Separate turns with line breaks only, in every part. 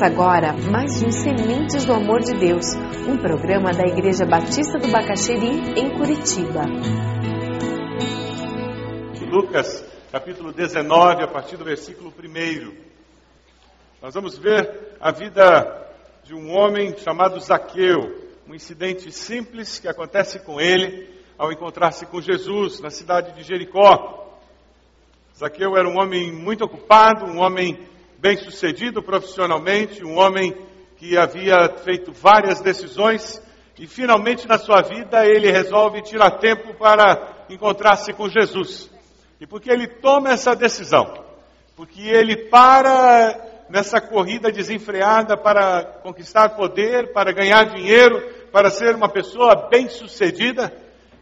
Começa agora mais um Sementes do Amor de Deus, um programa da Igreja Batista do Bacaxeri, em Curitiba.
Lucas, capítulo 19, a partir do versículo 1. Nós vamos ver a vida de um homem chamado Zaqueu, um incidente simples que acontece com ele ao encontrar-se com Jesus na cidade de Jericó. Zaqueu era um homem muito ocupado, um homem bem-sucedido profissionalmente, um homem que havia feito várias decisões e finalmente na sua vida ele resolve tirar tempo para encontrar-se com Jesus. E porque ele toma essa decisão, porque ele para nessa corrida desenfreada para conquistar poder, para ganhar dinheiro, para ser uma pessoa bem-sucedida,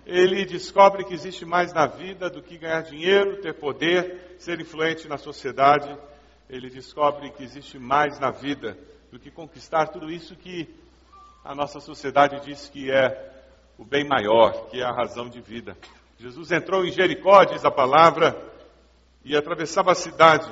ele descobre que existe mais na vida do que ganhar dinheiro, ter poder, ser influente na sociedade ele descobre que existe mais na vida do que conquistar tudo isso que a nossa sociedade diz que é o bem maior, que é a razão de vida. Jesus entrou em Jericó, diz a palavra, e atravessava a cidade.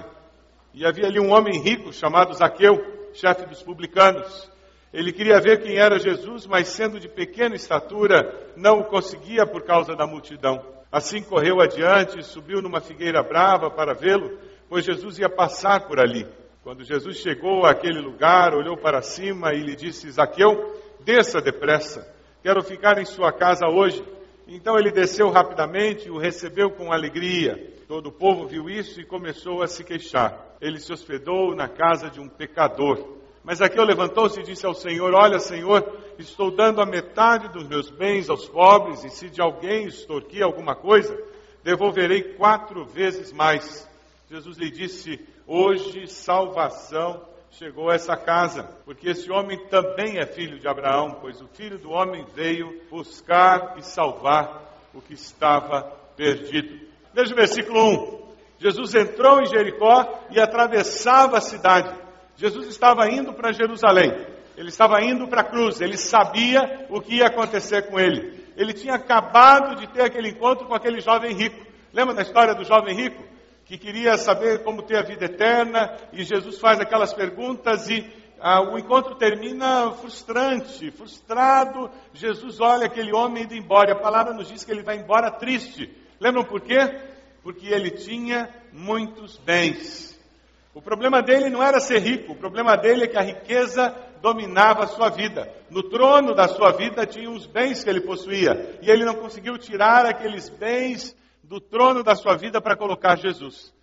E havia ali um homem rico chamado Zaqueu, chefe dos publicanos. Ele queria ver quem era Jesus, mas sendo de pequena estatura, não o conseguia por causa da multidão. Assim correu adiante, subiu numa figueira brava para vê-lo, pois Jesus ia passar por ali. Quando Jesus chegou àquele lugar, olhou para cima e lhe disse: Zaqueu, desça depressa, quero ficar em sua casa hoje. Então ele desceu rapidamente e o recebeu com alegria. Todo o povo viu isso e começou a se queixar. Ele se hospedou na casa de um pecador. Mas Zaqueu levantou-se e disse ao Senhor: Olha, Senhor, estou dando a metade dos meus bens aos pobres, e se de alguém extorquir alguma coisa, devolverei quatro vezes mais. Jesus lhe disse: Hoje salvação chegou a essa casa, porque esse homem também é filho de Abraão, pois o filho do homem veio buscar e salvar o que estava perdido. Veja o versículo 1. Jesus entrou em Jericó e atravessava a cidade. Jesus estava indo para Jerusalém. Ele estava indo para a cruz. Ele sabia o que ia acontecer com ele. Ele tinha acabado de ter aquele encontro com aquele jovem rico. Lembra da história do jovem rico? Que queria saber como ter a vida eterna, e Jesus faz aquelas perguntas e ah, o encontro termina frustrante, frustrado. Jesus olha aquele homem indo embora. A palavra nos diz que ele vai embora triste. Lembram por quê? Porque ele tinha muitos bens. O problema dele não era ser rico, o problema dele é que a riqueza dominava a sua vida. No trono da sua vida tinha os bens que ele possuía, e ele não conseguiu tirar aqueles bens do trono da sua vida para colocar Jesus.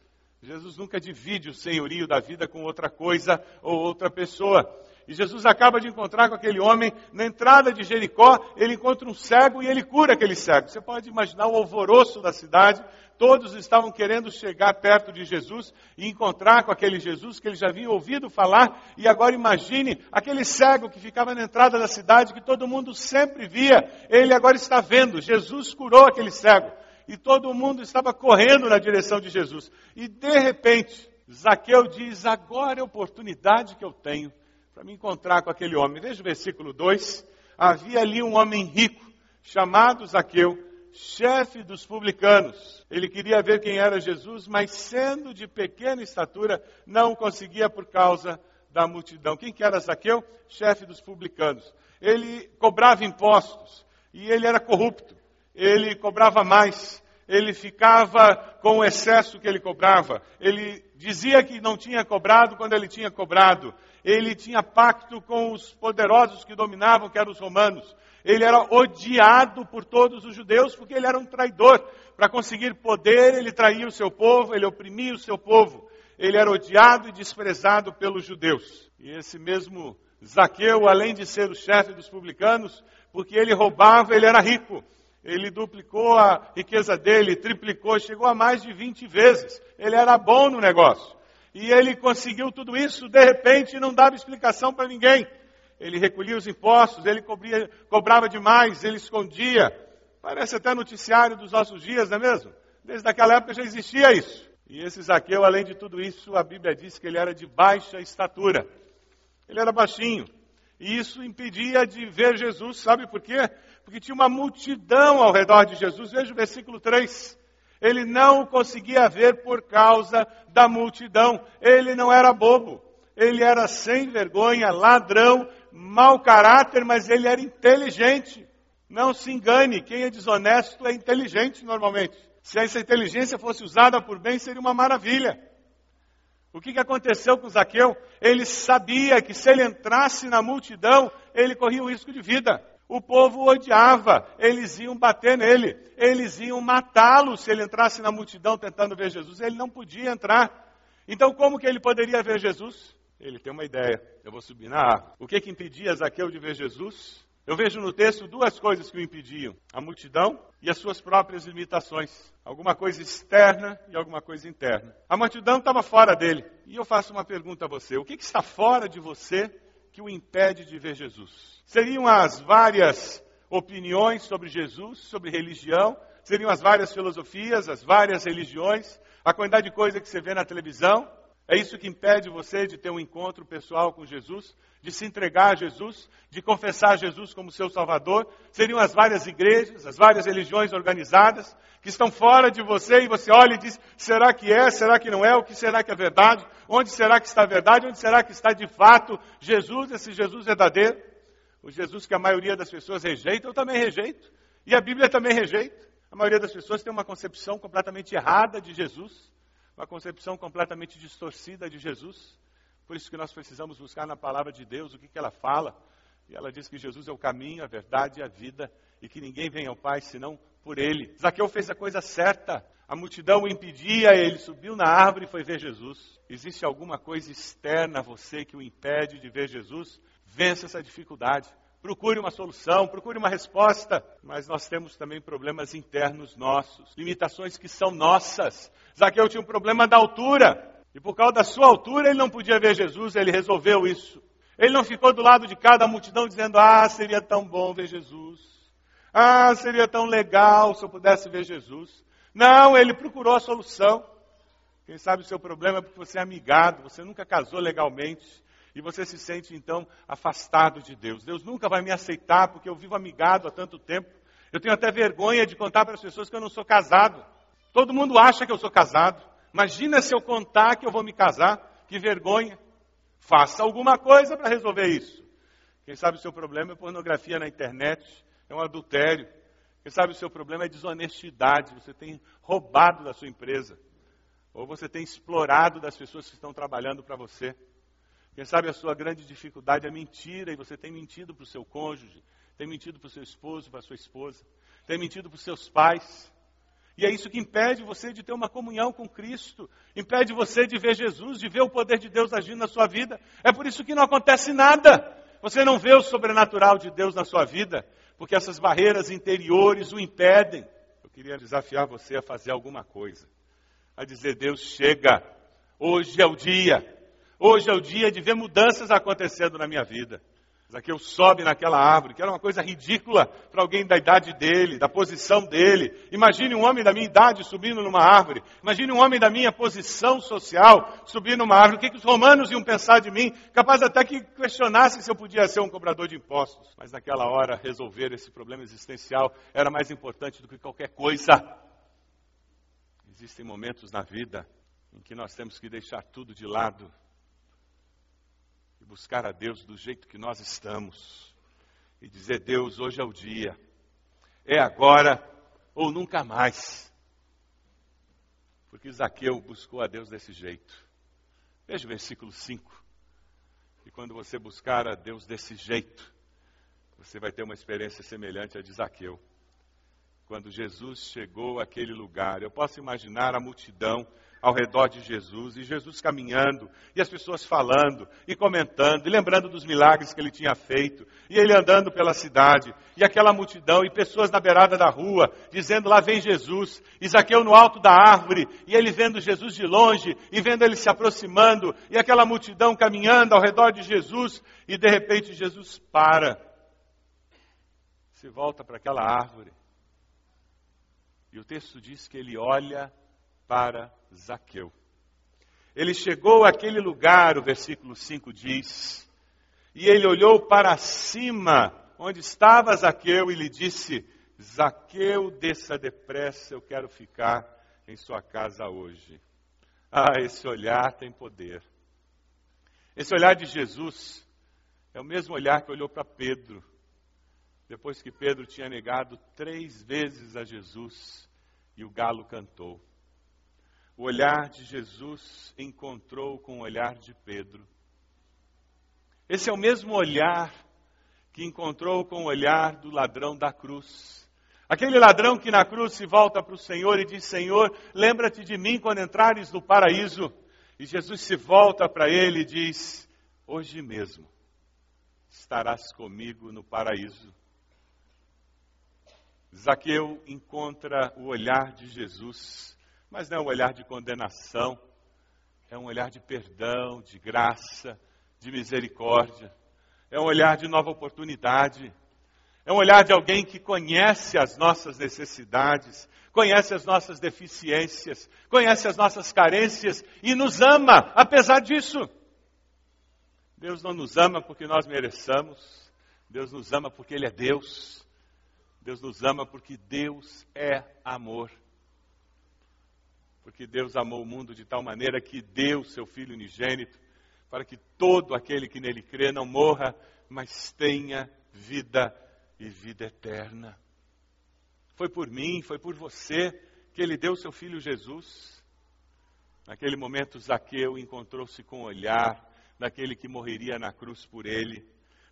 Jesus nunca divide o senhorio da vida com outra coisa ou outra pessoa. E Jesus acaba de encontrar com aquele homem na entrada de Jericó, ele encontra um cego e ele cura aquele cego. Você pode imaginar o alvoroço da cidade, todos estavam querendo chegar perto de Jesus e encontrar com aquele Jesus que eles já haviam ouvido falar. E agora imagine aquele cego que ficava na entrada da cidade, que todo mundo sempre via, ele agora está vendo. Jesus curou aquele cego e todo mundo estava correndo na direção de Jesus. E de repente, Zaqueu diz: Agora é a oportunidade que eu tenho para me encontrar com aquele homem. Veja o versículo 2. Havia ali um homem rico, chamado Zaqueu, chefe dos publicanos. Ele queria ver quem era Jesus, mas sendo de pequena estatura, não conseguia por causa da multidão. Quem que era Zaqueu? Chefe dos publicanos. Ele cobrava impostos e ele era corrupto ele cobrava mais, ele ficava com o excesso que ele cobrava, ele dizia que não tinha cobrado quando ele tinha cobrado, ele tinha pacto com os poderosos que dominavam, que eram os romanos. Ele era odiado por todos os judeus porque ele era um traidor. Para conseguir poder, ele traía o seu povo, ele oprimia o seu povo. Ele era odiado e desprezado pelos judeus. E esse mesmo Zaqueu, além de ser o chefe dos publicanos, porque ele roubava, ele era rico ele duplicou a riqueza dele, triplicou, chegou a mais de 20 vezes. Ele era bom no negócio. E ele conseguiu tudo isso, de repente, não dava explicação para ninguém. Ele recolhia os impostos, ele cobria, cobrava demais, ele escondia. Parece até noticiário dos nossos dias, não é mesmo? Desde aquela época já existia isso. E esse Zaqueu, além de tudo isso, a Bíblia diz que ele era de baixa estatura. Ele era baixinho. E isso impedia de ver Jesus, sabe por quê? Porque tinha uma multidão ao redor de Jesus. Veja o versículo 3. Ele não conseguia ver por causa da multidão. Ele não era bobo. ele era sem vergonha, ladrão, mau caráter, mas ele era inteligente. Não se engane, quem é desonesto é inteligente normalmente. Se essa inteligência fosse usada por bem, seria uma maravilha. O que, que aconteceu com Zaqueu? Ele sabia que se ele entrasse na multidão, ele corria o risco de vida. O povo odiava, eles iam bater nele, eles iam matá-lo se ele entrasse na multidão tentando ver Jesus. Ele não podia entrar. Então, como que ele poderia ver Jesus? Ele tem uma ideia. Eu vou subir na árvore. O que, que impedia Zaqueu de ver Jesus? Eu vejo no texto duas coisas que o impediam: a multidão e as suas próprias limitações. Alguma coisa externa e alguma coisa interna. A multidão estava fora dele. E eu faço uma pergunta a você: o que, que está fora de você que o impede de ver Jesus? Seriam as várias opiniões sobre Jesus, sobre religião, seriam as várias filosofias, as várias religiões, a quantidade de coisa que você vê na televisão. É isso que impede você de ter um encontro pessoal com Jesus, de se entregar a Jesus, de confessar Jesus como seu Salvador. Seriam as várias igrejas, as várias religiões organizadas que estão fora de você e você olha e diz: será que é? Será que não é? O que será que é verdade? Onde será que está a verdade? Onde será que está de fato Jesus, esse Jesus verdadeiro? O Jesus que a maioria das pessoas rejeita, eu também rejeito. E a Bíblia também rejeita. A maioria das pessoas tem uma concepção completamente errada de Jesus uma concepção completamente distorcida de Jesus. Por isso que nós precisamos buscar na palavra de Deus o que, que ela fala. E ela diz que Jesus é o caminho, a verdade e a vida, e que ninguém vem ao Pai senão por ele. Zaqueu fez a coisa certa. A multidão o impedia, ele subiu na árvore e foi ver Jesus. Existe alguma coisa externa a você que o impede de ver Jesus? Vença essa dificuldade. Procure uma solução, procure uma resposta, mas nós temos também problemas internos nossos, limitações que são nossas. Zaqueu tinha um problema da altura, e por causa da sua altura ele não podia ver Jesus, ele resolveu isso. Ele não ficou do lado de cada multidão dizendo: Ah, seria tão bom ver Jesus. Ah, seria tão legal se eu pudesse ver Jesus. Não, ele procurou a solução. Quem sabe o seu problema é porque você é amigado, você nunca casou legalmente. E você se sente então afastado de Deus. Deus nunca vai me aceitar porque eu vivo amigado há tanto tempo. Eu tenho até vergonha de contar para as pessoas que eu não sou casado. Todo mundo acha que eu sou casado. Imagina se eu contar que eu vou me casar. Que vergonha. Faça alguma coisa para resolver isso. Quem sabe o seu problema é pornografia na internet, é um adultério. Quem sabe o seu problema é desonestidade. Você tem roubado da sua empresa. Ou você tem explorado das pessoas que estão trabalhando para você. Quem sabe a sua grande dificuldade é mentira e você tem mentido para o seu cônjuge, tem mentido para o seu esposo, para a sua esposa, tem mentido para os seus pais. E é isso que impede você de ter uma comunhão com Cristo, impede você de ver Jesus, de ver o poder de Deus agindo na sua vida. É por isso que não acontece nada. Você não vê o sobrenatural de Deus na sua vida, porque essas barreiras interiores o impedem. Eu queria desafiar você a fazer alguma coisa, a dizer: Deus, chega, hoje é o dia Hoje é o dia de ver mudanças acontecendo na minha vida. Zaqueu sobe naquela árvore, que era uma coisa ridícula para alguém da idade dele, da posição dele. Imagine um homem da minha idade subindo numa árvore. Imagine um homem da minha posição social subindo numa árvore. O que, que os romanos iam pensar de mim? Capaz até que questionassem se eu podia ser um cobrador de impostos. Mas naquela hora, resolver esse problema existencial era mais importante do que qualquer coisa. Existem momentos na vida em que nós temos que deixar tudo de lado e buscar a Deus do jeito que nós estamos e dizer: Deus, hoje é o dia, é agora ou nunca mais. Porque Zaqueu buscou a Deus desse jeito. Veja o versículo 5. E quando você buscar a Deus desse jeito, você vai ter uma experiência semelhante à de Zaqueu. Quando Jesus chegou àquele lugar, eu posso imaginar a multidão ao redor de Jesus, e Jesus caminhando, e as pessoas falando, e comentando, e lembrando dos milagres que ele tinha feito, e ele andando pela cidade, e aquela multidão, e pessoas na beirada da rua, dizendo: Lá vem Jesus, Isaqueu no alto da árvore, e ele vendo Jesus de longe, e vendo ele se aproximando, e aquela multidão caminhando ao redor de Jesus, e de repente Jesus para, se volta para aquela árvore, e o texto diz que ele olha para Zaqueu. Ele chegou àquele lugar, o versículo 5 diz, e ele olhou para cima, onde estava Zaqueu, e lhe disse: Zaqueu, desça depressa, eu quero ficar em sua casa hoje. Ah, esse olhar tem poder. Esse olhar de Jesus é o mesmo olhar que olhou para Pedro, depois que Pedro tinha negado três vezes a Jesus e o galo cantou. O olhar de Jesus encontrou com o olhar de Pedro. Esse é o mesmo olhar que encontrou com o olhar do ladrão da cruz. Aquele ladrão que na cruz se volta para o Senhor e diz: Senhor, lembra-te de mim quando entrares no paraíso. E Jesus se volta para ele e diz: Hoje mesmo estarás comigo no paraíso. Zaqueu encontra o olhar de Jesus, mas não é um olhar de condenação, é um olhar de perdão, de graça, de misericórdia, é um olhar de nova oportunidade, é um olhar de alguém que conhece as nossas necessidades, conhece as nossas deficiências, conhece as nossas carências e nos ama apesar disso. Deus não nos ama porque nós mereçamos, Deus nos ama porque Ele é Deus. Deus nos ama porque Deus é amor. Porque Deus amou o mundo de tal maneira que deu seu Filho unigênito, para que todo aquele que nele crê não morra, mas tenha vida e vida eterna. Foi por mim, foi por você que ele deu seu filho Jesus. Naquele momento, Zaqueu encontrou-se com o olhar daquele que morreria na cruz por ele.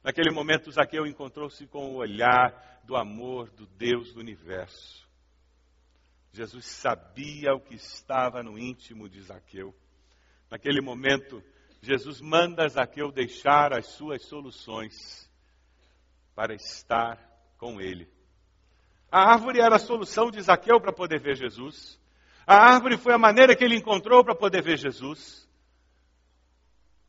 Naquele momento, Zaqueu encontrou-se com o olhar do amor do Deus do universo. Jesus sabia o que estava no íntimo de Zaqueu. Naquele momento, Jesus manda Zaqueu deixar as suas soluções para estar com ele. A árvore era a solução de Zaqueu para poder ver Jesus. A árvore foi a maneira que ele encontrou para poder ver Jesus.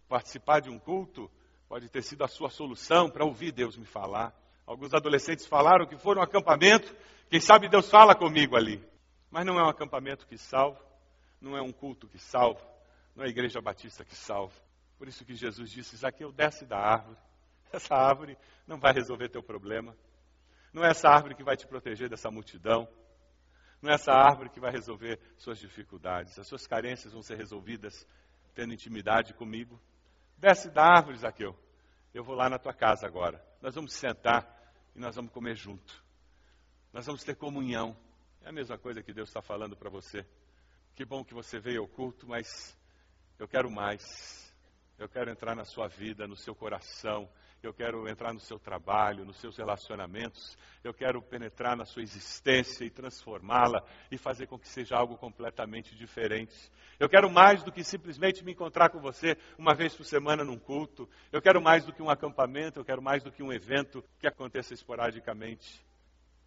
Participar de um culto pode ter sido a sua solução para ouvir Deus me falar. Alguns adolescentes falaram que foram um acampamento, quem sabe Deus fala comigo ali. Mas não é um acampamento que salva, não é um culto que salva, não é a igreja batista que salva. Por isso que Jesus disse: Zaqueu, desce da árvore. Essa árvore não vai resolver teu problema. Não é essa árvore que vai te proteger dessa multidão. Não é essa árvore que vai resolver suas dificuldades. As suas carências vão ser resolvidas tendo intimidade comigo. Desce da árvore, Zaqueu. Eu vou lá na tua casa agora. Nós vamos sentar e nós vamos comer junto. Nós vamos ter comunhão. É a mesma coisa que Deus está falando para você. Que bom que você veio ao culto, mas eu quero mais. Eu quero entrar na sua vida, no seu coração eu quero entrar no seu trabalho, nos seus relacionamentos, eu quero penetrar na sua existência e transformá-la e fazer com que seja algo completamente diferente. Eu quero mais do que simplesmente me encontrar com você uma vez por semana num culto, eu quero mais do que um acampamento, eu quero mais do que um evento que aconteça esporadicamente.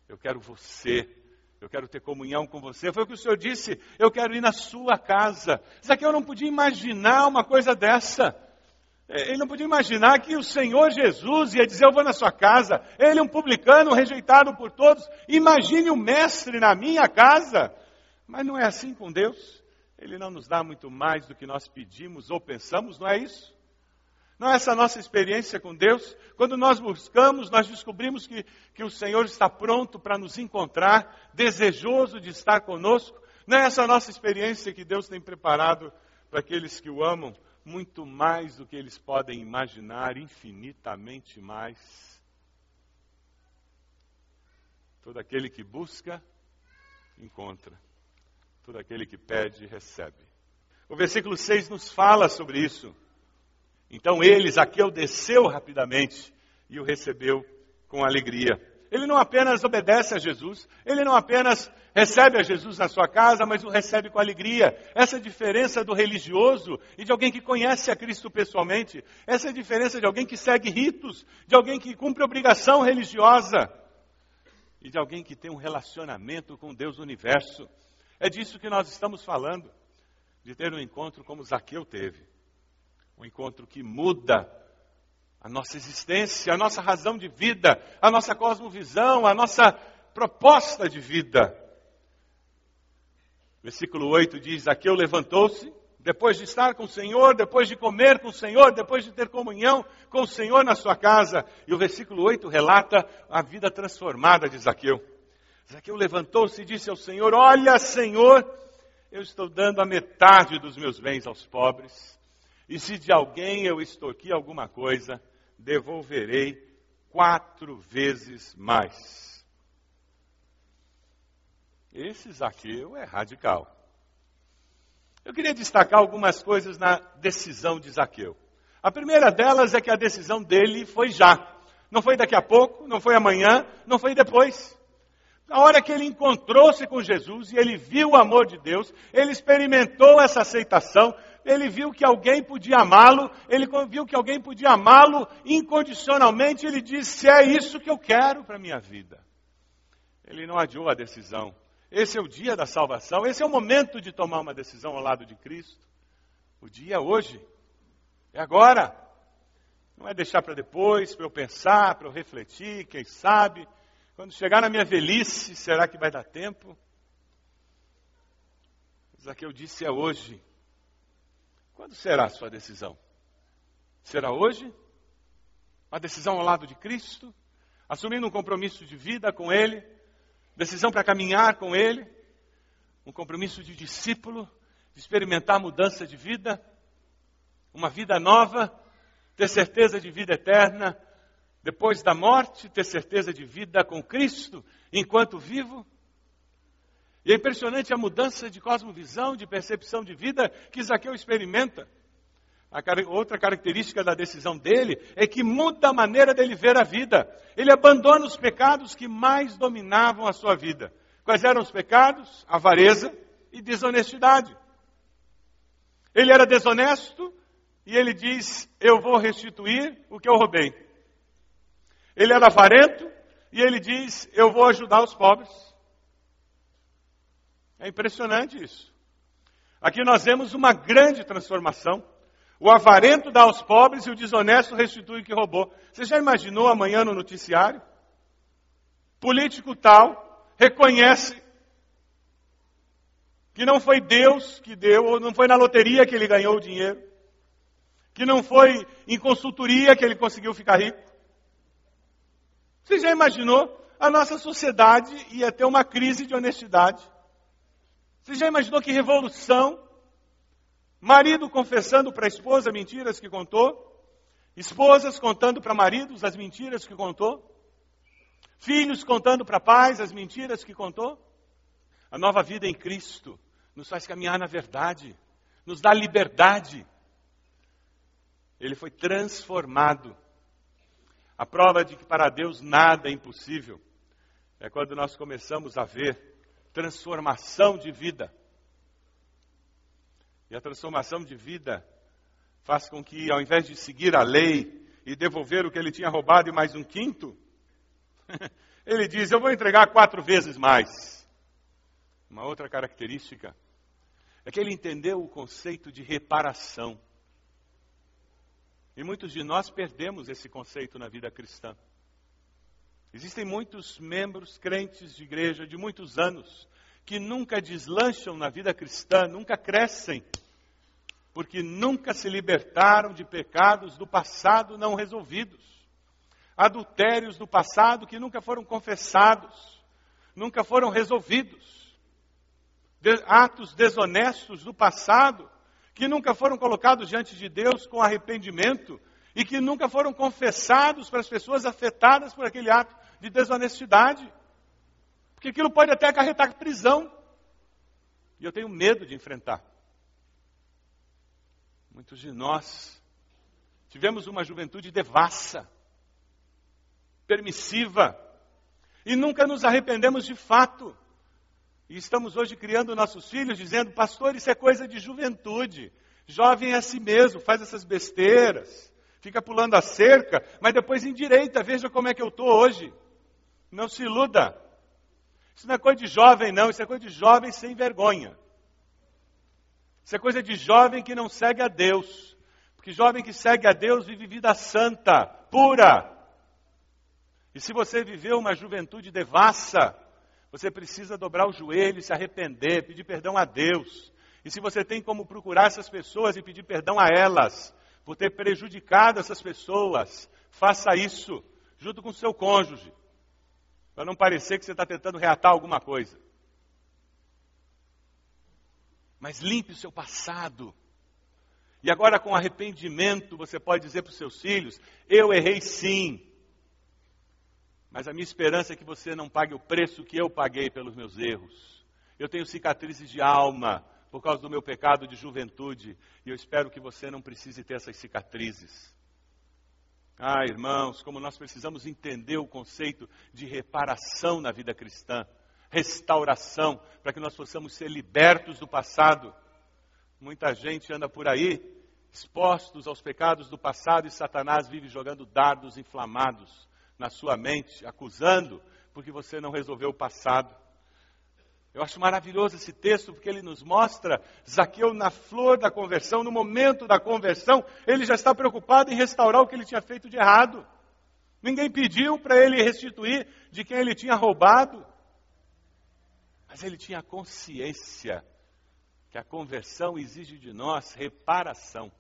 Eu quero você. Eu quero ter comunhão com você. Foi o que o Senhor disse. Eu quero ir na sua casa. Isso aqui eu não podia imaginar uma coisa dessa. É, ele não podia imaginar que o Senhor Jesus ia dizer: Eu vou na sua casa. Ele, um publicano, rejeitado por todos. Imagine o mestre na minha casa. Mas não é assim com Deus. Ele não nos dá muito mais do que nós pedimos ou pensamos, não é isso? Não é essa a nossa experiência com Deus? Quando nós buscamos, nós descobrimos que, que o Senhor está pronto para nos encontrar, desejoso de estar conosco. Não é essa a nossa experiência que Deus tem preparado para aqueles que o amam? Muito mais do que eles podem imaginar, infinitamente mais. Todo aquele que busca, encontra. Todo aquele que pede, recebe. O versículo 6 nos fala sobre isso. Então eles, Aqueu desceu rapidamente e o recebeu com alegria. Ele não apenas obedece a Jesus, ele não apenas recebe a Jesus na sua casa, mas o recebe com alegria. Essa diferença do religioso e de alguém que conhece a Cristo pessoalmente. Essa diferença de alguém que segue ritos, de alguém que cumpre obrigação religiosa e de alguém que tem um relacionamento com Deus do universo. É disso que nós estamos falando, de ter um encontro como Zaqueu teve. Um encontro que muda a nossa existência, a nossa razão de vida, a nossa cosmovisão, a nossa proposta de vida. Versículo 8 diz: Aqueu levantou-se, depois de estar com o Senhor, depois de comer com o Senhor, depois de ter comunhão com o Senhor na sua casa. E o versículo 8 relata a vida transformada de Zaqueu. Zaqueu levantou-se e disse ao Senhor: Olha, Senhor, eu estou dando a metade dos meus bens aos pobres. e se de alguém eu extorqui alguma coisa, devolverei quatro vezes mais. Esse Zaqueu é radical. Eu queria destacar algumas coisas na decisão de Zaqueu. A primeira delas é que a decisão dele foi já. Não foi daqui a pouco, não foi amanhã, não foi depois. Na hora que ele encontrou-se com Jesus e ele viu o amor de Deus, ele experimentou essa aceitação, ele viu que alguém podia amá-lo, ele viu que alguém podia amá-lo incondicionalmente, ele disse: É isso que eu quero para a minha vida. Ele não adiou a decisão. Esse é o dia da salvação, esse é o momento de tomar uma decisão ao lado de Cristo. O dia é hoje, é agora. Não é deixar para depois, para eu pensar, para eu refletir, quem sabe. Quando chegar na minha velhice, será que vai dar tempo? que eu disse é hoje. Quando será a sua decisão? Será hoje? Uma decisão ao lado de Cristo? Assumindo um compromisso de vida com Ele? Decisão para caminhar com Ele? Um compromisso de discípulo? De experimentar mudança de vida? Uma vida nova? ter certeza de vida eterna, depois da morte, ter certeza de vida com Cristo enquanto vivo. E é impressionante a mudança de cosmovisão, de percepção de vida que Zaqueu experimenta. A outra característica da decisão dele é que muda a maneira dele ver a vida. Ele abandona os pecados que mais dominavam a sua vida. Quais eram os pecados? Avareza e desonestidade. Ele era desonesto e ele diz: Eu vou restituir o que eu roubei. Ele era avarento e ele diz: Eu vou ajudar os pobres. É impressionante isso. Aqui nós vemos uma grande transformação. O avarento dá aos pobres e o desonesto restitui o que roubou. Você já imaginou amanhã no noticiário? Político tal reconhece que não foi Deus que deu, ou não foi na loteria que ele ganhou o dinheiro que não foi em consultoria que ele conseguiu ficar rico. Você já imaginou? A nossa sociedade ia ter uma crise de honestidade. Você já imaginou que revolução? Marido confessando para a esposa mentiras que contou, esposas contando para maridos as mentiras que contou, filhos contando para pais as mentiras que contou. A nova vida em Cristo nos faz caminhar na verdade, nos dá liberdade ele foi transformado. A prova de que para Deus nada é impossível é quando nós começamos a ver transformação de vida. E a transformação de vida faz com que, ao invés de seguir a lei e devolver o que ele tinha roubado e mais um quinto, ele diz: Eu vou entregar quatro vezes mais. Uma outra característica é que ele entendeu o conceito de reparação. E muitos de nós perdemos esse conceito na vida cristã. Existem muitos membros crentes de igreja de muitos anos que nunca deslancham na vida cristã, nunca crescem, porque nunca se libertaram de pecados do passado não resolvidos, adultérios do passado que nunca foram confessados, nunca foram resolvidos, atos desonestos do passado que nunca foram colocados diante de Deus com arrependimento e que nunca foram confessados para as pessoas afetadas por aquele ato de desonestidade. Porque aquilo pode até acarretar prisão. E eu tenho medo de enfrentar. Muitos de nós tivemos uma juventude devassa, permissiva, e nunca nos arrependemos de fato. E estamos hoje criando nossos filhos dizendo, pastor, isso é coisa de juventude. Jovem é assim mesmo, faz essas besteiras, fica pulando a cerca, mas depois endireita, veja como é que eu estou hoje. Não se iluda. Isso não é coisa de jovem, não, isso é coisa de jovem sem vergonha. Isso é coisa de jovem que não segue a Deus. Porque jovem que segue a Deus vive vida santa, pura. E se você viveu uma juventude devassa, você precisa dobrar o joelho, se arrepender, pedir perdão a Deus. E se você tem como procurar essas pessoas e pedir perdão a elas, por ter prejudicado essas pessoas, faça isso, junto com seu cônjuge, para não parecer que você está tentando reatar alguma coisa. Mas limpe o seu passado E agora, com arrependimento, você pode dizer para os seus filhos: Eu errei sim. Mas a minha esperança é que você não pague o preço que eu paguei pelos meus erros. Eu tenho cicatrizes de alma por causa do meu pecado de juventude. E eu espero que você não precise ter essas cicatrizes. Ah, irmãos, como nós precisamos entender o conceito de reparação na vida cristã, restauração, para que nós possamos ser libertos do passado. Muita gente anda por aí expostos aos pecados do passado e Satanás vive jogando dardos inflamados na sua mente, acusando porque você não resolveu o passado. Eu acho maravilhoso esse texto porque ele nos mostra Zaqueu na flor da conversão, no momento da conversão, ele já está preocupado em restaurar o que ele tinha feito de errado. Ninguém pediu para ele restituir de quem ele tinha roubado. Mas ele tinha consciência que a conversão exige de nós reparação.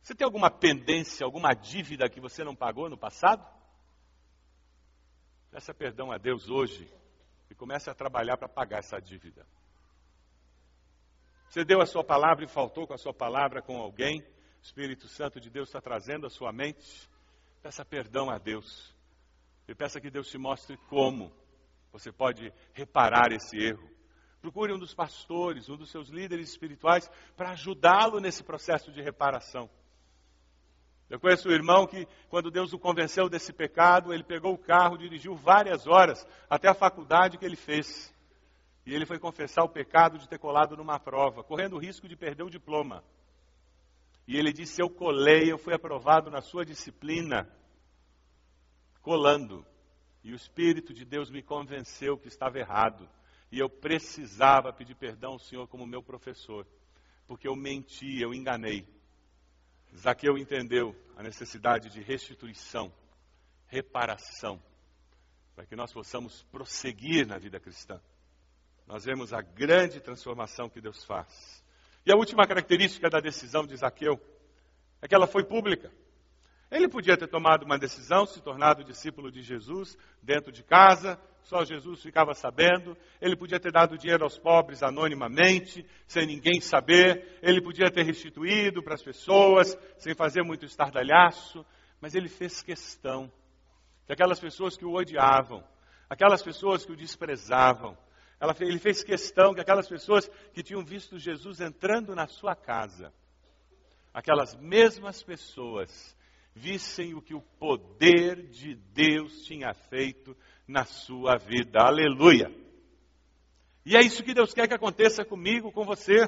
Você tem alguma pendência, alguma dívida que você não pagou no passado? Peça perdão a Deus hoje e comece a trabalhar para pagar essa dívida. Você deu a sua palavra e faltou com a sua palavra com alguém, o Espírito Santo de Deus está trazendo a sua mente. Peça perdão a Deus e peça que Deus te mostre como você pode reparar esse erro. Procure um dos pastores, um dos seus líderes espirituais, para ajudá-lo nesse processo de reparação. Eu conheço um irmão que, quando Deus o convenceu desse pecado, ele pegou o carro, dirigiu várias horas até a faculdade que ele fez. E ele foi confessar o pecado de ter colado numa prova, correndo o risco de perder o diploma. E ele disse: Eu colei, eu fui aprovado na sua disciplina, colando. E o Espírito de Deus me convenceu que estava errado. E eu precisava pedir perdão ao Senhor como meu professor, porque eu menti, eu enganei. Zaqueu entendeu a necessidade de restituição, reparação, para que nós possamos prosseguir na vida cristã. Nós vemos a grande transformação que Deus faz. E a última característica da decisão de Zaqueu é que ela foi pública. Ele podia ter tomado uma decisão, se tornado discípulo de Jesus dentro de casa, só Jesus ficava sabendo. Ele podia ter dado dinheiro aos pobres anonimamente, sem ninguém saber. Ele podia ter restituído para as pessoas, sem fazer muito estardalhaço. Mas ele fez questão que aquelas pessoas que o odiavam, aquelas pessoas que o desprezavam, ele fez questão que aquelas pessoas que tinham visto Jesus entrando na sua casa, aquelas mesmas pessoas vissem o que o poder de Deus tinha feito na sua vida. Aleluia! E é isso que Deus quer que aconteça comigo, com você.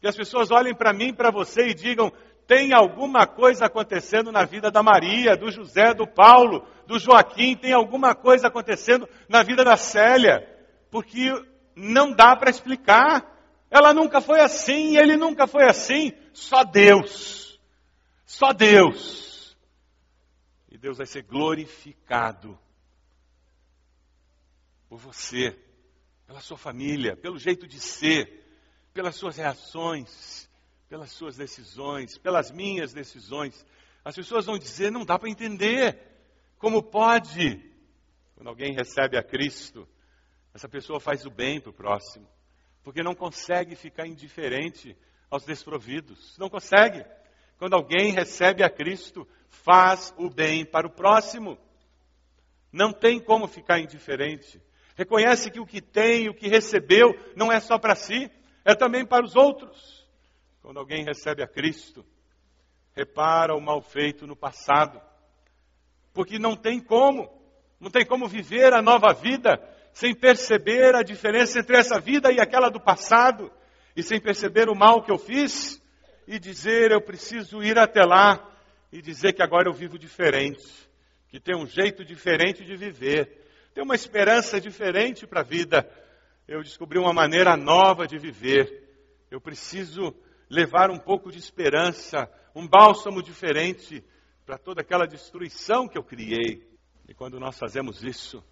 Que as pessoas olhem para mim, para você e digam: tem alguma coisa acontecendo na vida da Maria, do José, do Paulo, do Joaquim, tem alguma coisa acontecendo na vida da Célia, porque não dá para explicar. Ela nunca foi assim, ele nunca foi assim, só Deus. Só Deus. Deus vai ser glorificado por você, pela sua família, pelo jeito de ser, pelas suas reações, pelas suas decisões, pelas minhas decisões. As pessoas vão dizer: não dá para entender. Como pode? Quando alguém recebe a Cristo, essa pessoa faz o bem para o próximo, porque não consegue ficar indiferente aos desprovidos. Não consegue. Quando alguém recebe a Cristo, faz o bem para o próximo. Não tem como ficar indiferente. Reconhece que o que tem, o que recebeu, não é só para si, é também para os outros. Quando alguém recebe a Cristo, repara o mal feito no passado. Porque não tem como, não tem como viver a nova vida sem perceber a diferença entre essa vida e aquela do passado, e sem perceber o mal que eu fiz, e dizer: eu preciso ir até lá e dizer que agora eu vivo diferente, que tem um jeito diferente de viver, tem uma esperança diferente para a vida. Eu descobri uma maneira nova de viver. Eu preciso levar um pouco de esperança, um bálsamo diferente para toda aquela destruição que eu criei. E quando nós fazemos isso,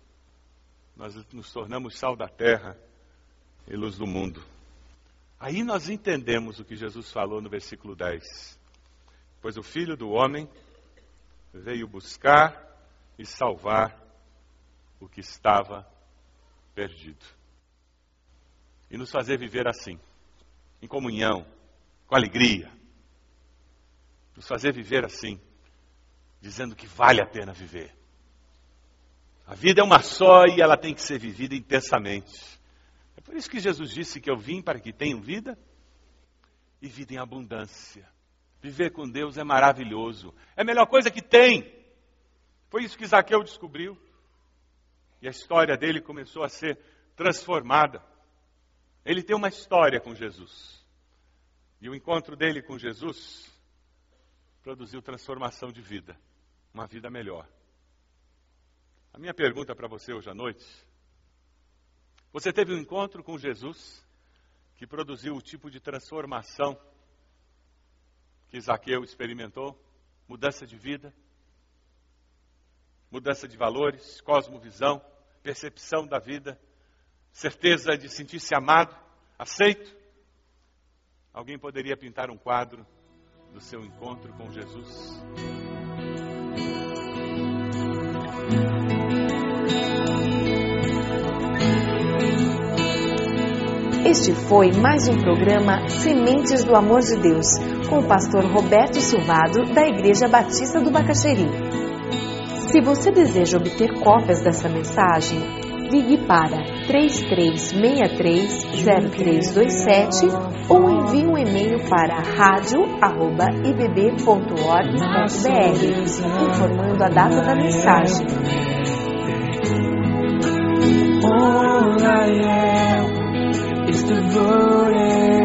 nós nos tornamos sal da terra e luz do mundo. Aí nós entendemos o que Jesus falou no versículo 10. Pois o filho do homem veio buscar e salvar o que estava perdido. E nos fazer viver assim, em comunhão, com alegria. Nos fazer viver assim, dizendo que vale a pena viver. A vida é uma só e ela tem que ser vivida intensamente. É por isso que Jesus disse que eu vim para que tenham vida e vida em abundância. Viver com Deus é maravilhoso. É a melhor coisa que tem. Foi isso que Zaqueu descobriu. E a história dele começou a ser transformada. Ele tem uma história com Jesus. E o encontro dele com Jesus produziu transformação de vida, uma vida melhor. A minha pergunta para você hoje à noite: você teve um encontro com Jesus que produziu o tipo de transformação que Zaqueu experimentou? Mudança de vida, mudança de valores, cosmovisão, percepção da vida, certeza de sentir-se amado, aceito? Alguém poderia pintar um quadro do seu encontro com Jesus?
Este foi mais um programa Sementes do Amor de Deus, com o pastor Roberto Silvado, da Igreja Batista do Bacaxeri. Se você deseja obter cópias dessa mensagem, ligue para 33630327 ou envie um e-mail para radio@ibb.org.br informando a data da mensagem.
All I am is devoted.